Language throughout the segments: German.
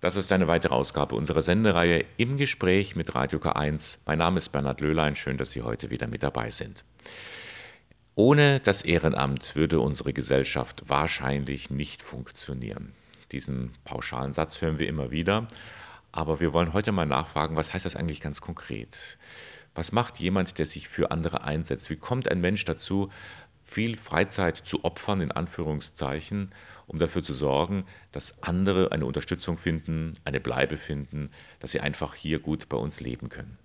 Das ist eine weitere Ausgabe unserer Sendereihe im Gespräch mit Radio K1. Mein Name ist Bernhard Löhlein. Schön, dass Sie heute wieder mit dabei sind. Ohne das Ehrenamt würde unsere Gesellschaft wahrscheinlich nicht funktionieren. Diesen pauschalen Satz hören wir immer wieder. Aber wir wollen heute mal nachfragen, was heißt das eigentlich ganz konkret? Was macht jemand, der sich für andere einsetzt? Wie kommt ein Mensch dazu, viel Freizeit zu opfern, in Anführungszeichen, um dafür zu sorgen, dass andere eine Unterstützung finden, eine Bleibe finden, dass sie einfach hier gut bei uns leben können.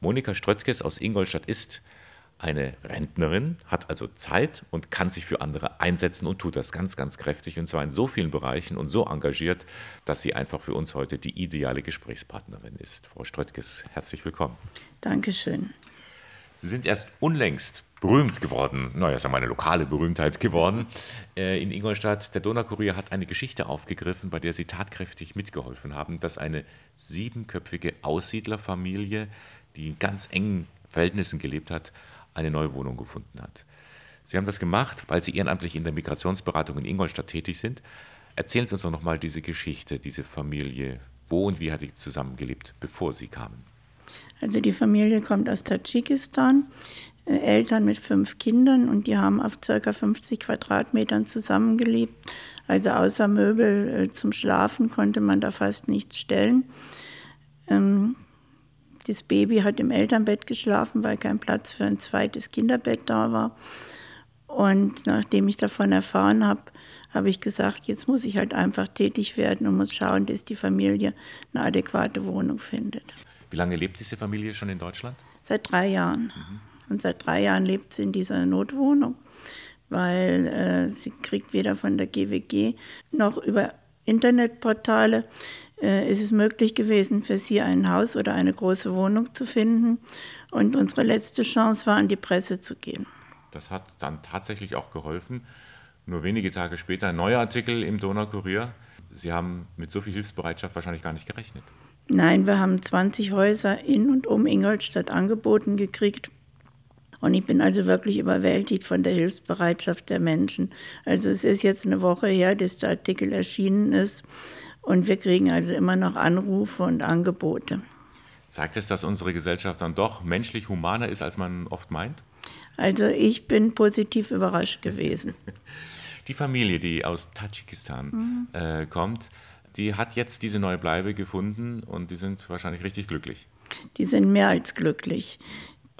Monika Ströttges aus Ingolstadt ist eine Rentnerin, hat also Zeit und kann sich für andere einsetzen und tut das ganz, ganz kräftig und zwar in so vielen Bereichen und so engagiert, dass sie einfach für uns heute die ideale Gesprächspartnerin ist. Frau Ströttges, herzlich willkommen. Dankeschön. Sie sind erst unlängst berühmt geworden, naja, sagen wir eine lokale Berühmtheit geworden äh, in Ingolstadt. Der Donaukurier hat eine Geschichte aufgegriffen, bei der Sie tatkräftig mitgeholfen haben, dass eine siebenköpfige Aussiedlerfamilie, die in ganz engen Verhältnissen gelebt hat, eine neue Wohnung gefunden hat. Sie haben das gemacht, weil Sie ehrenamtlich in der Migrationsberatung in Ingolstadt tätig sind. Erzählen Sie uns doch nochmal diese Geschichte, diese Familie. Wo und wie hat die zusammengelebt, bevor Sie kamen? Also die Familie kommt aus Tadschikistan. Eltern mit fünf Kindern und die haben auf ca. 50 Quadratmetern zusammengelebt. Also außer Möbel äh, zum Schlafen konnte man da fast nichts stellen. Ähm, das Baby hat im Elternbett geschlafen, weil kein Platz für ein zweites Kinderbett da war. Und nachdem ich davon erfahren habe, habe ich gesagt, jetzt muss ich halt einfach tätig werden und muss schauen, dass die Familie eine adäquate Wohnung findet. Wie lange lebt diese Familie schon in Deutschland? Seit drei Jahren. Mhm. Und seit drei Jahren lebt sie in dieser Notwohnung, weil äh, sie kriegt weder von der GWG noch über Internetportale äh, ist es möglich gewesen, für sie ein Haus oder eine große Wohnung zu finden. Und unsere letzte Chance war, an die Presse zu gehen. Das hat dann tatsächlich auch geholfen. Nur wenige Tage später ein neuer Artikel im Donaukurier. Sie haben mit so viel Hilfsbereitschaft wahrscheinlich gar nicht gerechnet. Nein, wir haben 20 Häuser in und um Ingolstadt angeboten gekriegt. Und ich bin also wirklich überwältigt von der Hilfsbereitschaft der Menschen. Also es ist jetzt eine Woche her, dass der Artikel erschienen ist. Und wir kriegen also immer noch Anrufe und Angebote. Zeigt es, dass unsere Gesellschaft dann doch menschlich humaner ist, als man oft meint? Also ich bin positiv überrascht gewesen. Die Familie, die aus Tadschikistan mhm. äh, kommt, die hat jetzt diese neue Bleibe gefunden und die sind wahrscheinlich richtig glücklich. Die sind mehr als glücklich.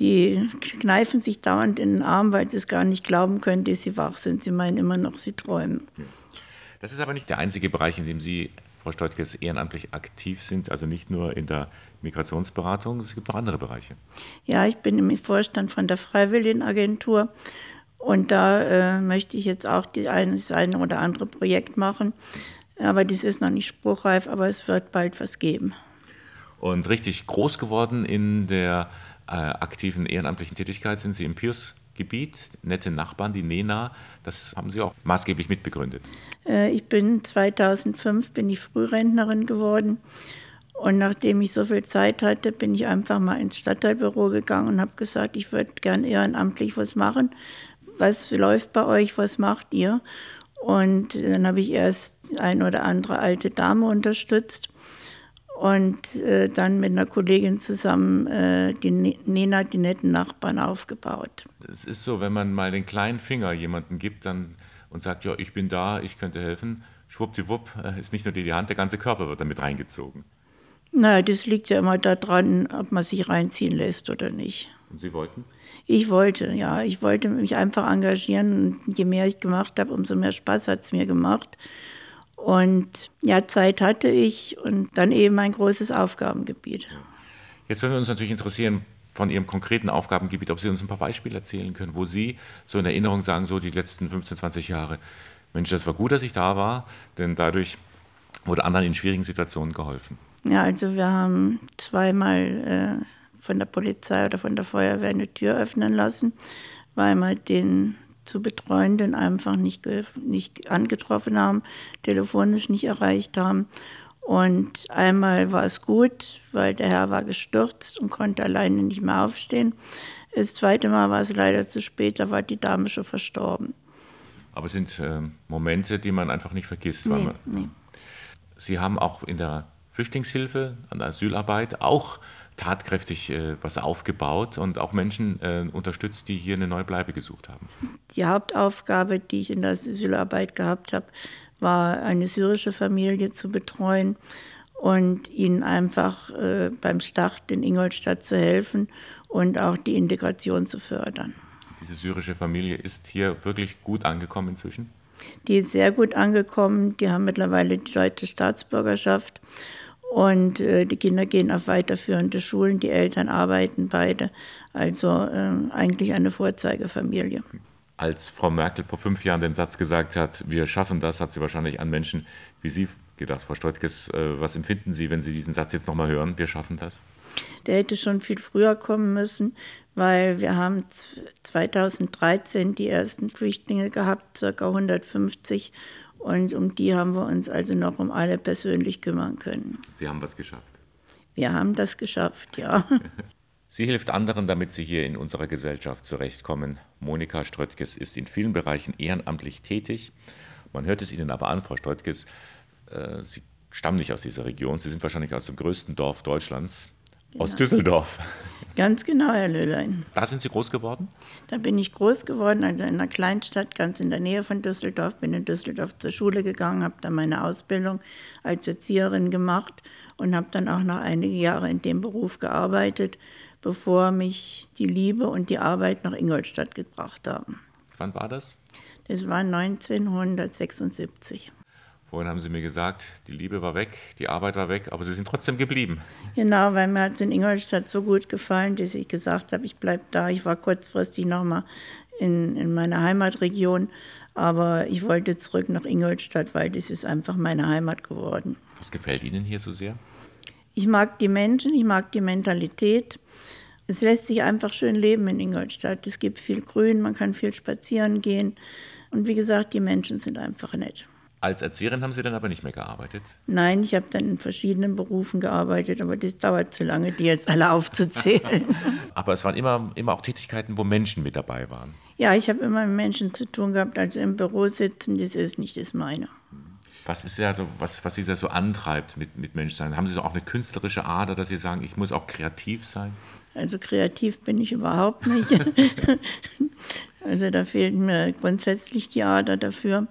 Die kneifen sich dauernd in den Arm, weil sie es gar nicht glauben können, dass sie wach sind. Sie meinen immer noch, sie träumen. Das ist aber nicht der einzige Bereich, in dem Sie, Frau Steutkes, ehrenamtlich aktiv sind, also nicht nur in der Migrationsberatung, es gibt noch andere Bereiche. Ja, ich bin im Vorstand von der Freiwilligenagentur und da äh, möchte ich jetzt auch die eine, das eine oder andere Projekt machen. Aber das ist noch nicht spruchreif, aber es wird bald was geben. Und richtig groß geworden in der aktiven ehrenamtlichen Tätigkeit sind Sie im Pius Gebiet, nette Nachbarn, die NENA, das haben Sie auch maßgeblich mitbegründet. Äh, ich bin 2005 bin ich Frührentnerin geworden und nachdem ich so viel Zeit hatte, bin ich einfach mal ins Stadtteilbüro gegangen und habe gesagt, ich würde gern ehrenamtlich was machen. Was läuft bei euch? Was macht ihr? Und dann habe ich erst eine oder andere alte Dame unterstützt und äh, dann mit einer Kollegin zusammen äh, die Nena, die netten Nachbarn, aufgebaut. Es ist so, wenn man mal den kleinen Finger jemandem gibt dann, und sagt, ja, ich bin da, ich könnte helfen, schwuppdiwupp äh, ist nicht nur die, die Hand, der ganze Körper wird damit reingezogen. Na, das liegt ja immer daran, ob man sich reinziehen lässt oder nicht. Und Sie wollten? Ich wollte, ja. Ich wollte mich einfach engagieren. Und je mehr ich gemacht habe, umso mehr Spaß hat es mir gemacht. Und ja, Zeit hatte ich und dann eben ein großes Aufgabengebiet. Jetzt würden wir uns natürlich interessieren von Ihrem konkreten Aufgabengebiet, ob Sie uns ein paar Beispiele erzählen können, wo Sie so in Erinnerung sagen, so die letzten 15, 20 Jahre, Mensch, das war gut, dass ich da war, denn dadurch wurde anderen in schwierigen Situationen geholfen. Ja, also wir haben zweimal äh, von der Polizei oder von der Feuerwehr eine Tür öffnen lassen, weil man den zu Betreuenden einfach nicht, nicht angetroffen haben, telefonisch nicht erreicht haben. Und einmal war es gut, weil der Herr war gestürzt und konnte alleine nicht mehr aufstehen. Das zweite Mal war es leider zu spät, da war die Dame schon verstorben. Aber es sind äh, Momente, die man einfach nicht vergisst. Nee, nee. Sie haben auch in der Flüchtlingshilfe, an Asylarbeit auch tatkräftig äh, was aufgebaut und auch Menschen äh, unterstützt, die hier eine neue Bleibe gesucht haben. Die Hauptaufgabe, die ich in der Asylarbeit gehabt habe, war eine syrische Familie zu betreuen und ihnen einfach äh, beim Start in Ingolstadt zu helfen und auch die Integration zu fördern. Diese syrische Familie ist hier wirklich gut angekommen inzwischen? Die ist sehr gut angekommen. Die haben mittlerweile die deutsche Staatsbürgerschaft und äh, die Kinder gehen auf weiterführende Schulen, die Eltern arbeiten beide. Also äh, eigentlich eine Vorzeigefamilie. Als Frau Merkel vor fünf Jahren den Satz gesagt hat, wir schaffen das, hat sie wahrscheinlich an Menschen wie Sie gedacht. Frau Steutkes, äh, was empfinden Sie, wenn Sie diesen Satz jetzt nochmal hören, wir schaffen das? Der hätte schon viel früher kommen müssen, weil wir haben 2013 die ersten Flüchtlinge gehabt, ca. 150 und um die haben wir uns also noch um alle persönlich kümmern können. Sie haben was geschafft. Wir haben das geschafft, ja. Sie hilft anderen, damit sie hier in unserer Gesellschaft zurechtkommen. Monika Ströttges ist in vielen Bereichen ehrenamtlich tätig. Man hört es Ihnen aber an, Frau Ströttges, äh, Sie stammen nicht aus dieser Region. Sie sind wahrscheinlich aus dem größten Dorf Deutschlands, genau. aus Düsseldorf. Ganz genau, Herr Löhlein. Da sind Sie groß geworden? Da bin ich groß geworden, also in einer Kleinstadt ganz in der Nähe von Düsseldorf. Bin in Düsseldorf zur Schule gegangen, habe dann meine Ausbildung als Erzieherin gemacht und habe dann auch noch einige Jahre in dem Beruf gearbeitet, bevor mich die Liebe und die Arbeit nach Ingolstadt gebracht haben. Wann war das? Das war 1976. Vorhin haben Sie mir gesagt, die Liebe war weg, die Arbeit war weg, aber Sie sind trotzdem geblieben. Genau, weil mir hat es in Ingolstadt so gut gefallen, dass ich gesagt habe, ich bleibe da. Ich war kurzfristig nochmal in, in meiner Heimatregion, aber ich wollte zurück nach Ingolstadt, weil das ist einfach meine Heimat geworden. Was gefällt Ihnen hier so sehr? Ich mag die Menschen, ich mag die Mentalität. Es lässt sich einfach schön leben in Ingolstadt. Es gibt viel Grün, man kann viel spazieren gehen. Und wie gesagt, die Menschen sind einfach nett. Als Erzieherin haben Sie dann aber nicht mehr gearbeitet? Nein, ich habe dann in verschiedenen Berufen gearbeitet, aber das dauert zu lange, die jetzt alle aufzuzählen. aber es waren immer, immer auch Tätigkeiten, wo Menschen mit dabei waren. Ja, ich habe immer mit Menschen zu tun gehabt, also im Büro sitzen, das ist nicht das meine. Was ist ja, was, was Sie da so antreibt mit, mit Menschsein? Haben Sie so auch eine künstlerische Ader, dass Sie sagen, ich muss auch kreativ sein? Also kreativ bin ich überhaupt nicht. also da fehlt mir grundsätzlich die Ader dafür.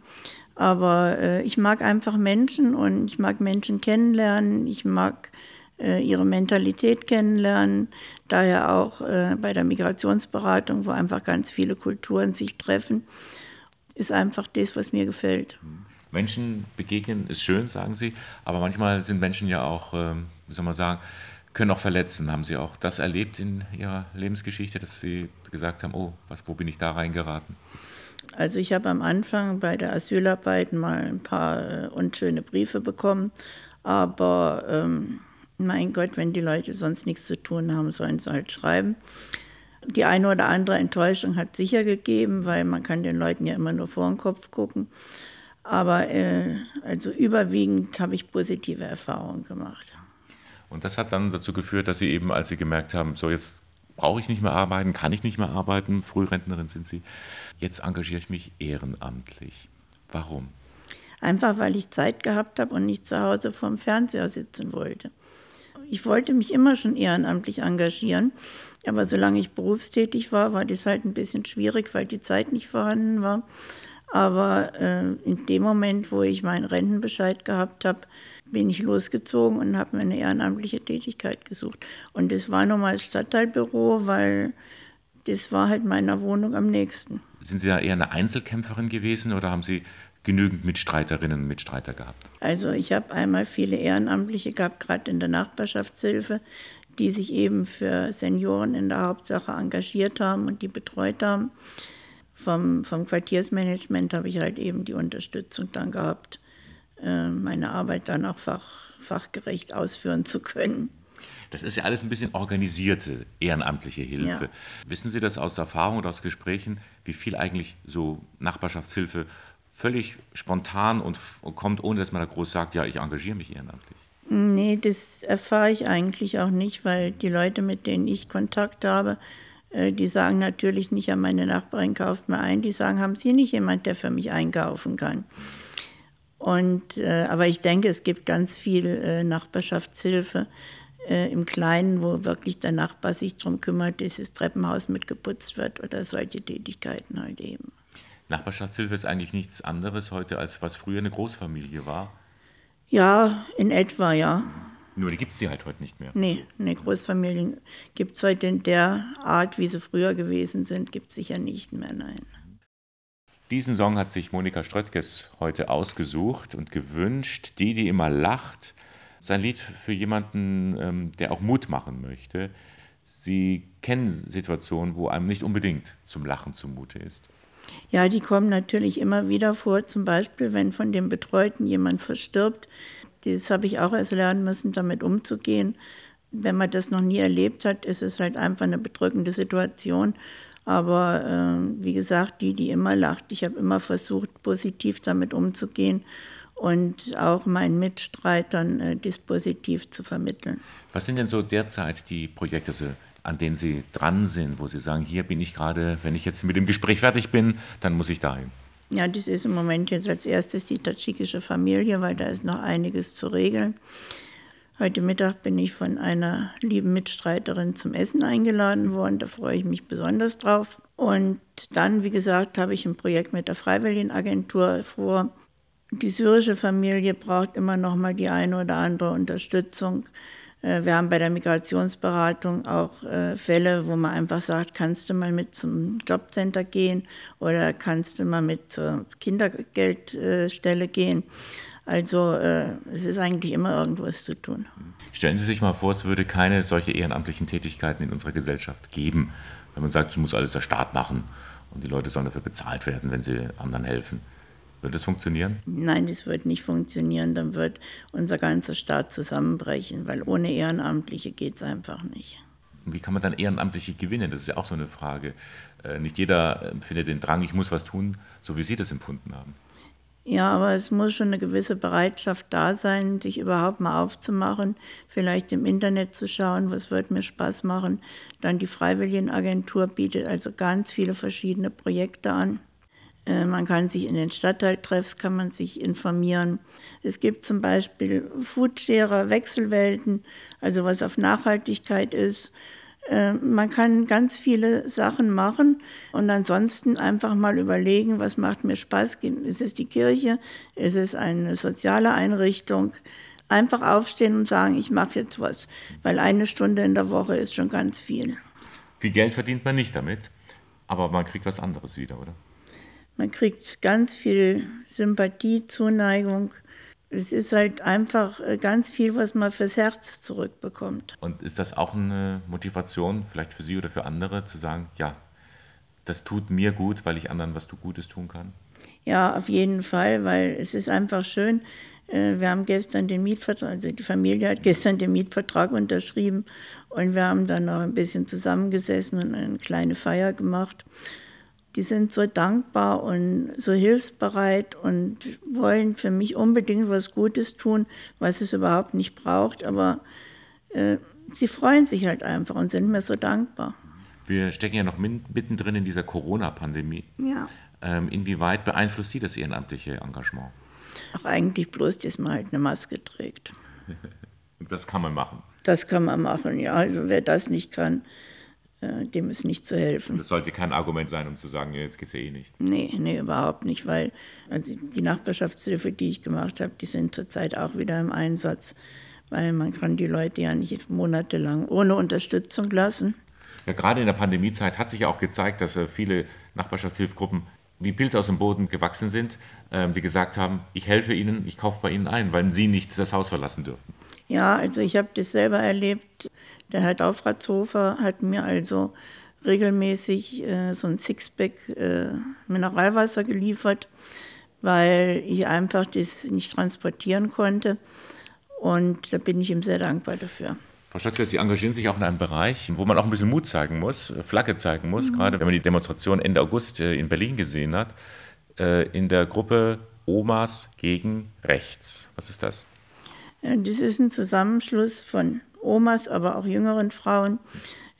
Aber äh, ich mag einfach Menschen und ich mag Menschen kennenlernen. Ich mag äh, ihre Mentalität kennenlernen. Daher auch äh, bei der Migrationsberatung, wo einfach ganz viele Kulturen sich treffen, ist einfach das, was mir gefällt. Menschen begegnen ist schön, sagen Sie, aber manchmal sind Menschen ja auch, ähm, wie soll man sagen, können auch verletzen. Haben Sie auch das erlebt in Ihrer Lebensgeschichte, dass Sie gesagt haben, oh, was, wo bin ich da reingeraten? Also ich habe am Anfang bei der Asylarbeit mal ein paar äh, unschöne Briefe bekommen, aber ähm, mein Gott, wenn die Leute sonst nichts zu tun haben, sollen sie halt schreiben. Die eine oder andere Enttäuschung hat sicher gegeben, weil man kann den Leuten ja immer nur vor den Kopf gucken. Aber äh, also überwiegend habe ich positive Erfahrungen gemacht. Und das hat dann dazu geführt, dass Sie eben, als Sie gemerkt haben, so jetzt brauche ich nicht mehr arbeiten, kann ich nicht mehr arbeiten, Frührentnerin sind Sie. Jetzt engagiere ich mich ehrenamtlich. Warum? Einfach weil ich Zeit gehabt habe und nicht zu Hause vorm Fernseher sitzen wollte. Ich wollte mich immer schon ehrenamtlich engagieren, aber solange ich berufstätig war, war das halt ein bisschen schwierig, weil die Zeit nicht vorhanden war. Aber äh, in dem Moment, wo ich meinen Rentenbescheid gehabt habe, bin ich losgezogen und habe mir eine ehrenamtliche Tätigkeit gesucht. Und das war nochmal das Stadtteilbüro, weil das war halt meiner Wohnung am nächsten. Sind Sie da eher eine Einzelkämpferin gewesen oder haben Sie genügend Mitstreiterinnen und Mitstreiter gehabt? Also ich habe einmal viele Ehrenamtliche gehabt, gerade in der Nachbarschaftshilfe, die sich eben für Senioren in der Hauptsache engagiert haben und die betreut haben. Vom, vom Quartiersmanagement habe ich halt eben die Unterstützung dann gehabt meine Arbeit dann auch fach, fachgerecht ausführen zu können. Das ist ja alles ein bisschen organisierte ehrenamtliche Hilfe. Ja. Wissen Sie das aus Erfahrung oder aus Gesprächen, wie viel eigentlich so Nachbarschaftshilfe völlig spontan und, und kommt, ohne dass man da groß sagt, ja, ich engagiere mich ehrenamtlich? Nee, das erfahre ich eigentlich auch nicht, weil die Leute, mit denen ich Kontakt habe, äh, die sagen natürlich nicht, ja, meine Nachbarin kauft mir ein. Die sagen, haben Sie nicht jemand, der für mich einkaufen kann? Und, äh, aber ich denke, es gibt ganz viel äh, Nachbarschaftshilfe äh, im Kleinen, wo wirklich der Nachbar sich darum kümmert, dass das Treppenhaus mitgeputzt wird oder solche Tätigkeiten halt eben. Nachbarschaftshilfe ist eigentlich nichts anderes heute, als was früher eine Großfamilie war. Ja, in etwa, ja. Nur die gibt es die halt heute nicht mehr. Nee, nee Großfamilien gibt es heute in der Art, wie sie früher gewesen sind, gibt es sicher nicht mehr, nein. Diesen Song hat sich Monika Ströttges heute ausgesucht und gewünscht. Die, die immer lacht, sein Lied für jemanden, ähm, der auch Mut machen möchte. Sie kennen Situationen, wo einem nicht unbedingt zum Lachen zumute ist. Ja, die kommen natürlich immer wieder vor. Zum Beispiel, wenn von dem Betreuten jemand verstirbt. Das habe ich auch erst lernen müssen, damit umzugehen. Wenn man das noch nie erlebt hat, ist es halt einfach eine bedrückende Situation. Aber äh, wie gesagt, die, die immer lacht, ich habe immer versucht, positiv damit umzugehen und auch meinen Mitstreitern äh, Dispositiv zu vermitteln. Was sind denn so derzeit die Projekte, also, an denen Sie dran sind, wo Sie sagen, hier bin ich gerade, wenn ich jetzt mit dem Gespräch fertig bin, dann muss ich dahin? Ja, das ist im Moment jetzt als erstes die tadschikische Familie, weil da ist noch einiges zu regeln. Heute Mittag bin ich von einer lieben Mitstreiterin zum Essen eingeladen worden. Da freue ich mich besonders drauf. Und dann, wie gesagt, habe ich ein Projekt mit der Freiwilligenagentur vor. Die syrische Familie braucht immer noch mal die eine oder andere Unterstützung. Äh, wir haben bei der Migrationsberatung auch äh, Fälle, wo man einfach sagt, kannst du mal mit zum Jobcenter gehen oder kannst du mal mit zur Kindergeldstelle gehen. Also äh, es ist eigentlich immer irgendwas zu tun. Stellen Sie sich mal vor, es würde keine solche ehrenamtlichen Tätigkeiten in unserer Gesellschaft geben, wenn man sagt, es muss alles der Staat machen und die Leute sollen dafür bezahlt werden, wenn sie anderen helfen. Wird das funktionieren? Nein, das wird nicht funktionieren. Dann wird unser ganzer Staat zusammenbrechen, weil ohne Ehrenamtliche geht es einfach nicht. Wie kann man dann Ehrenamtliche gewinnen? Das ist ja auch so eine Frage. Äh, nicht jeder empfindet den Drang, ich muss was tun, so wie Sie das empfunden haben. Ja, aber es muss schon eine gewisse Bereitschaft da sein, sich überhaupt mal aufzumachen, vielleicht im Internet zu schauen, was wird mir Spaß machen. Dann die Freiwilligenagentur bietet also ganz viele verschiedene Projekte an. Äh, man kann sich in den Stadtteiltreffs kann man sich informieren. Es gibt zum Beispiel Foodsharer, Wechselwelten, also was auf Nachhaltigkeit ist. Äh, man kann ganz viele Sachen machen und ansonsten einfach mal überlegen, was macht mir Spaß. Ist es die Kirche? Ist es eine soziale Einrichtung? Einfach aufstehen und sagen, ich mache jetzt was, weil eine Stunde in der Woche ist schon ganz viel. Viel Geld verdient man nicht damit, aber man kriegt was anderes wieder, oder? Man kriegt ganz viel Sympathie, Zuneigung es ist halt einfach äh, ganz viel, was man fürs Herz zurückbekommt. Und ist das auch eine Motivation, vielleicht für Sie oder für andere, zu sagen, ja, das tut mir gut, weil ich anderen was Gutes tun kann? Ja, auf jeden Fall, weil es ist einfach schön. Äh, wir haben gestern den Mietvertrag, also die Familie hat gestern den Mietvertrag unterschrieben und wir haben dann noch ein bisschen zusammengesessen und eine kleine Feier gemacht die sind so dankbar und so hilfsbereit und wollen für mich unbedingt was Gutes tun, was es überhaupt nicht braucht. Aber äh, sie freuen sich halt einfach und sind mir so dankbar. Wir stecken ja noch mittendrin in dieser Corona-Pandemie. Ja. Ähm, inwieweit beeinflusst Sie das ehrenamtliche Engagement? Ach, eigentlich bloß, dass man halt eine Maske trägt. das kann man machen. Das kann man machen, ja. Also wer das nicht kann, dem ist nicht zu helfen. Das sollte kein Argument sein, um zu sagen, jetzt geht es ja eh nicht. Nee, nee, überhaupt nicht, weil also die Nachbarschaftshilfe, die ich gemacht habe, die sind zurzeit auch wieder im Einsatz, weil man kann die Leute ja nicht monatelang ohne Unterstützung lassen. Ja, gerade in der Pandemiezeit hat sich ja auch gezeigt, dass äh, viele Nachbarschaftshilfgruppen wie Pilze aus dem Boden gewachsen sind, ähm, die gesagt haben, ich helfe Ihnen, ich kaufe bei Ihnen ein, weil Sie nicht das Haus verlassen dürfen. Ja, also ich habe das selber erlebt. Der Herr Daufratshofer hat mir also regelmäßig äh, so ein Sixpack äh, Mineralwasser geliefert, weil ich einfach das nicht transportieren konnte. Und da bin ich ihm sehr dankbar dafür. Frau Stadtler, Sie engagieren sich auch in einem Bereich, wo man auch ein bisschen Mut zeigen muss, äh, Flagge zeigen muss, mhm. gerade wenn man die Demonstration Ende August äh, in Berlin gesehen hat, äh, in der Gruppe Omas gegen Rechts. Was ist das? Das ist ein Zusammenschluss von Omas, aber auch jüngeren Frauen,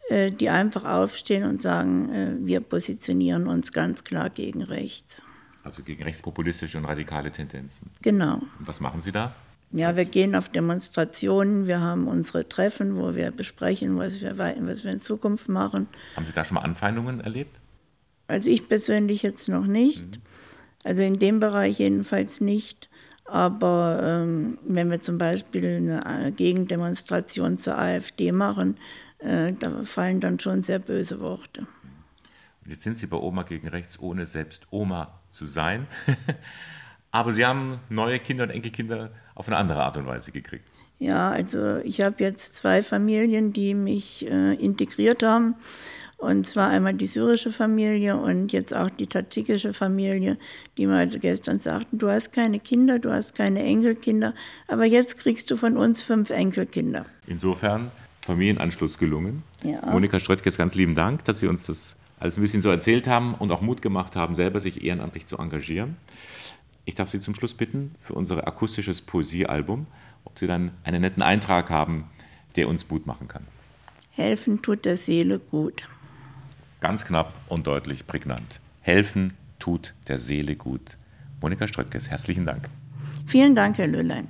äh, die einfach aufstehen und sagen, äh, wir positionieren uns ganz klar gegen rechts. Also gegen rechtspopulistische und radikale Tendenzen. Genau. Und was machen Sie da? Ja, wir gehen auf Demonstrationen, wir haben unsere Treffen, wo wir besprechen, was wir, was wir in Zukunft machen. Haben Sie da schon mal Anfeindungen erlebt? Also ich persönlich jetzt noch nicht. Mhm. Also in dem Bereich jedenfalls nicht. Aber ähm, wenn wir zum Beispiel eine Gegendemonstration zur AfD machen, äh, da fallen dann schon sehr böse Worte. Und jetzt sind Sie bei Oma gegen Rechts, ohne selbst Oma zu sein. Aber Sie haben neue Kinder und Enkelkinder auf eine andere Art und Weise gekriegt. Ja, also ich habe jetzt zwei Familien, die mich äh, integriert haben. Und zwar einmal die syrische Familie und jetzt auch die tadschikische Familie, die mir also gestern sagten, du hast keine Kinder, du hast keine Enkelkinder, aber jetzt kriegst du von uns fünf Enkelkinder. Insofern Familienanschluss gelungen. Ja. Monika Ströttges, ganz lieben Dank, dass Sie uns das alles ein bisschen so erzählt haben und auch Mut gemacht haben, selber sich ehrenamtlich zu engagieren. Ich darf Sie zum Schluss bitten, für unser akustisches Poesiealbum, ob Sie dann einen netten Eintrag haben, der uns Mut machen kann. Helfen tut der Seele gut. Ganz knapp und deutlich prägnant. Helfen tut der Seele gut. Monika Ströttges, herzlichen Dank. Vielen Dank, Herr Löhlein.